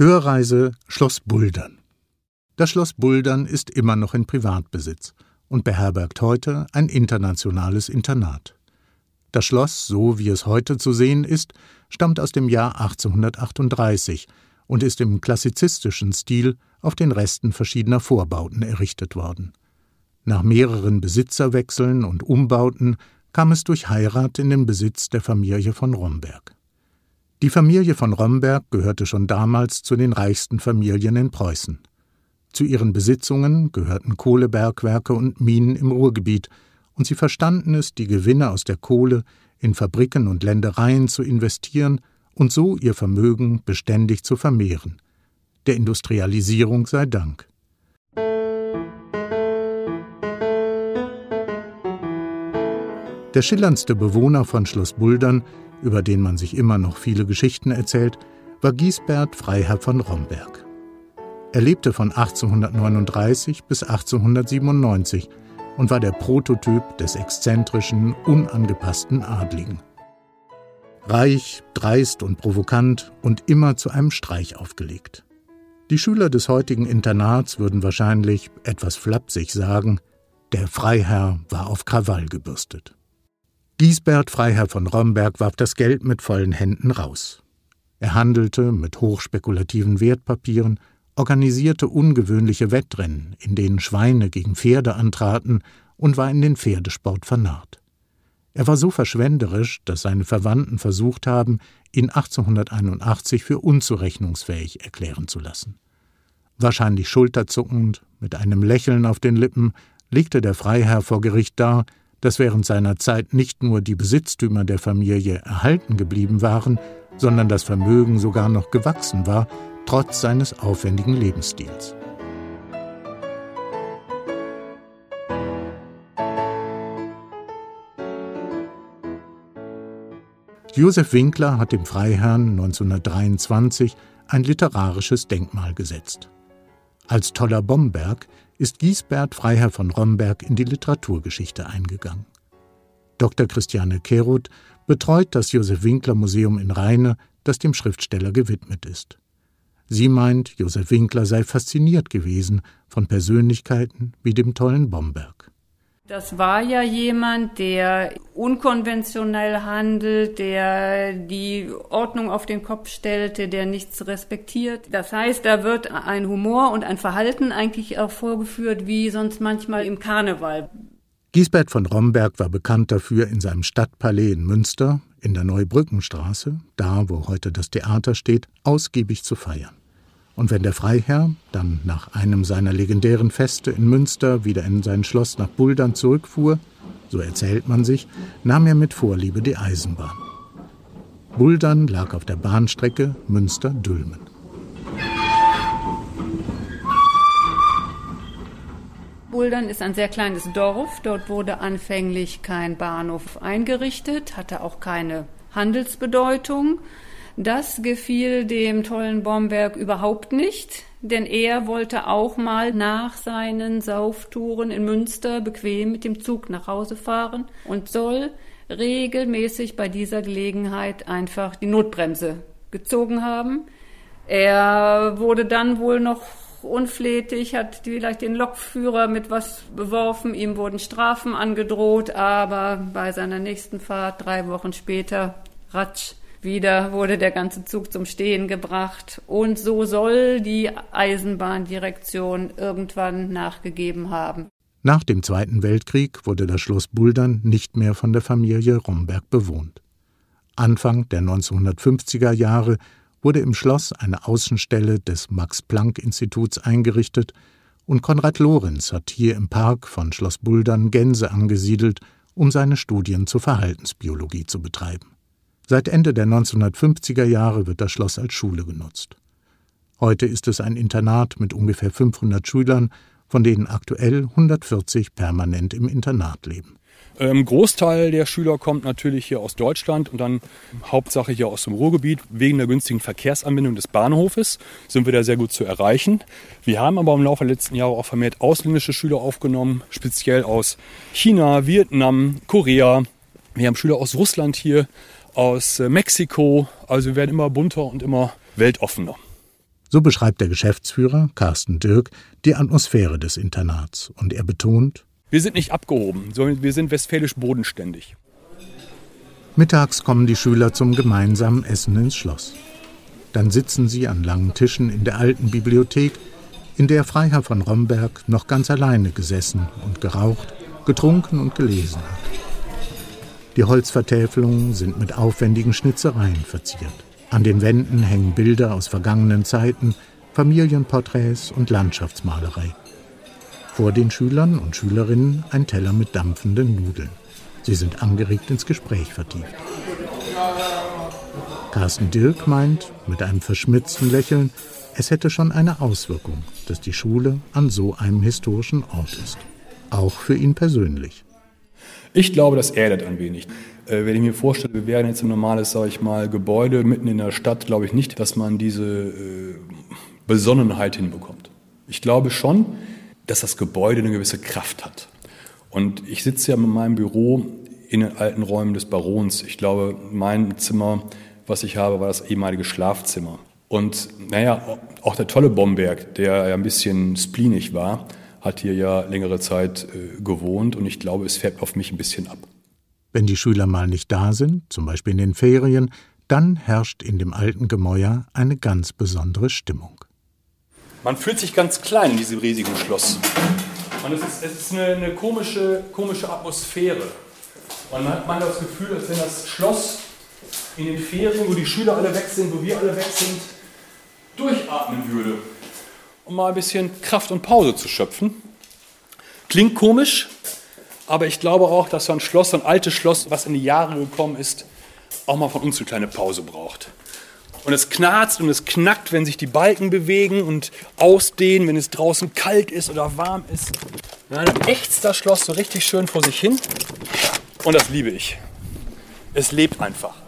Hörreise Schloss Buldern. Das Schloss Buldern ist immer noch in Privatbesitz und beherbergt heute ein internationales Internat. Das Schloss, so wie es heute zu sehen ist, stammt aus dem Jahr 1838 und ist im klassizistischen Stil auf den Resten verschiedener Vorbauten errichtet worden. Nach mehreren Besitzerwechseln und Umbauten kam es durch Heirat in den Besitz der Familie von Romberg. Die Familie von Romberg gehörte schon damals zu den reichsten Familien in Preußen. Zu ihren Besitzungen gehörten Kohlebergwerke und Minen im Ruhrgebiet, und sie verstanden es, die Gewinne aus der Kohle in Fabriken und Ländereien zu investieren und so ihr Vermögen beständig zu vermehren. Der Industrialisierung sei Dank. Der schillerndste Bewohner von Schloss Buldern, über den man sich immer noch viele Geschichten erzählt, war Giesbert Freiherr von Romberg. Er lebte von 1839 bis 1897 und war der Prototyp des exzentrischen, unangepassten Adligen. Reich, dreist und provokant und immer zu einem Streich aufgelegt. Die Schüler des heutigen Internats würden wahrscheinlich etwas flapsig sagen, der Freiherr war auf Krawall gebürstet. Giesbert Freiherr von Romberg warf das Geld mit vollen Händen raus. Er handelte mit hochspekulativen Wertpapieren, organisierte ungewöhnliche Wettrennen, in denen Schweine gegen Pferde antraten und war in den Pferdesport vernarrt. Er war so verschwenderisch, dass seine Verwandten versucht haben, ihn 1881 für unzurechnungsfähig erklären zu lassen. Wahrscheinlich schulterzuckend, mit einem Lächeln auf den Lippen, legte der Freiherr vor Gericht dar, dass während seiner Zeit nicht nur die Besitztümer der Familie erhalten geblieben waren, sondern das Vermögen sogar noch gewachsen war, trotz seines aufwendigen Lebensstils. Josef Winkler hat dem Freiherrn 1923 ein literarisches Denkmal gesetzt. Als toller Bomberg ist Giesbert Freiherr von Romberg in die Literaturgeschichte eingegangen. Dr. Christiane Keroth betreut das Josef Winkler Museum in Rheine, das dem Schriftsteller gewidmet ist. Sie meint, Josef Winkler sei fasziniert gewesen von Persönlichkeiten wie dem tollen Bomberg. Das war ja jemand, der unkonventionell handelt, der die Ordnung auf den Kopf stellte, der nichts respektiert. Das heißt, da wird ein Humor und ein Verhalten eigentlich auch vorgeführt, wie sonst manchmal im Karneval. Giesbert von Romberg war bekannt dafür, in seinem Stadtpalais in Münster, in der Neubrückenstraße, da wo heute das Theater steht, ausgiebig zu feiern. Und wenn der Freiherr dann nach einem seiner legendären Feste in Münster wieder in sein Schloss nach Buldern zurückfuhr, so erzählt man sich, nahm er mit Vorliebe die Eisenbahn. Buldern lag auf der Bahnstrecke Münster-Dülmen. Buldern ist ein sehr kleines Dorf. Dort wurde anfänglich kein Bahnhof eingerichtet, hatte auch keine Handelsbedeutung. Das gefiel dem tollen Bomberg überhaupt nicht, denn er wollte auch mal nach seinen Sauftouren in Münster bequem mit dem Zug nach Hause fahren und soll regelmäßig bei dieser Gelegenheit einfach die Notbremse gezogen haben. Er wurde dann wohl noch unflätig, hat vielleicht den Lokführer mit was beworfen, ihm wurden Strafen angedroht, aber bei seiner nächsten Fahrt, drei Wochen später, ratsch, wieder wurde der ganze Zug zum Stehen gebracht und so soll die Eisenbahndirektion irgendwann nachgegeben haben. Nach dem Zweiten Weltkrieg wurde das Schloss Buldern nicht mehr von der Familie Romberg bewohnt. Anfang der 1950er Jahre wurde im Schloss eine Außenstelle des Max-Planck-Instituts eingerichtet und Konrad Lorenz hat hier im Park von Schloss Buldern Gänse angesiedelt, um seine Studien zur Verhaltensbiologie zu betreiben. Seit Ende der 1950er Jahre wird das Schloss als Schule genutzt. Heute ist es ein Internat mit ungefähr 500 Schülern, von denen aktuell 140 permanent im Internat leben. Ein ähm, Großteil der Schüler kommt natürlich hier aus Deutschland und dann Hauptsache hier aus dem Ruhrgebiet. Wegen der günstigen Verkehrsanbindung des Bahnhofes sind wir da sehr gut zu erreichen. Wir haben aber im Laufe der letzten Jahre auch vermehrt ausländische Schüler aufgenommen, speziell aus China, Vietnam, Korea. Wir haben Schüler aus Russland hier, aus äh, Mexiko. Also wir werden immer bunter und immer weltoffener. So beschreibt der Geschäftsführer, Carsten Dirk, die Atmosphäre des Internats und er betont, wir sind nicht abgehoben, sondern wir sind westfälisch bodenständig. Mittags kommen die Schüler zum gemeinsamen Essen ins Schloss. Dann sitzen sie an langen Tischen in der alten Bibliothek, in der Freiherr von Romberg noch ganz alleine gesessen und geraucht, getrunken und gelesen hat. Die Holzvertäfelungen sind mit aufwendigen Schnitzereien verziert. An den Wänden hängen Bilder aus vergangenen Zeiten, Familienporträts und Landschaftsmalerei. Vor den Schülern und Schülerinnen ein Teller mit dampfenden Nudeln. Sie sind angeregt ins Gespräch vertieft. Carsten Dirk meint mit einem verschmitzten Lächeln, es hätte schon eine Auswirkung, dass die Schule an so einem historischen Ort ist. Auch für ihn persönlich. Ich glaube, das erdet ein wenig. Äh, wenn ich mir vorstelle, wir wären jetzt ein normales, sage ich mal, Gebäude mitten in der Stadt, glaube ich nicht, dass man diese äh, Besonnenheit hinbekommt. Ich glaube schon, dass das Gebäude eine gewisse Kraft hat. Und ich sitze ja mit meinem Büro in den alten Räumen des Barons. Ich glaube, mein Zimmer, was ich habe, war das ehemalige Schlafzimmer. Und naja, auch der tolle Bomberg, der ja ein bisschen spleenig war, hat hier ja längere Zeit äh, gewohnt und ich glaube, es färbt auf mich ein bisschen ab. Wenn die Schüler mal nicht da sind, zum Beispiel in den Ferien, dann herrscht in dem alten Gemäuer eine ganz besondere Stimmung. Man fühlt sich ganz klein in diesem riesigen Schloss. Und es ist, es ist eine, eine komische, komische Atmosphäre. Man hat man das Gefühl, als wenn das Schloss in den Ferien, wo die Schüler alle weg sind, wo wir alle weg sind, durchatmen würde, um mal ein bisschen Kraft und Pause zu schöpfen. Klingt komisch, aber ich glaube auch, dass so ein Schloss, so ein altes Schloss, was in die Jahre gekommen ist, auch mal von uns eine kleine Pause braucht. Und es knarzt und es knackt, wenn sich die Balken bewegen und ausdehnen, wenn es draußen kalt ist oder warm ist. dann ächzt das Schloss so richtig schön vor sich hin. Und das liebe ich. Es lebt einfach.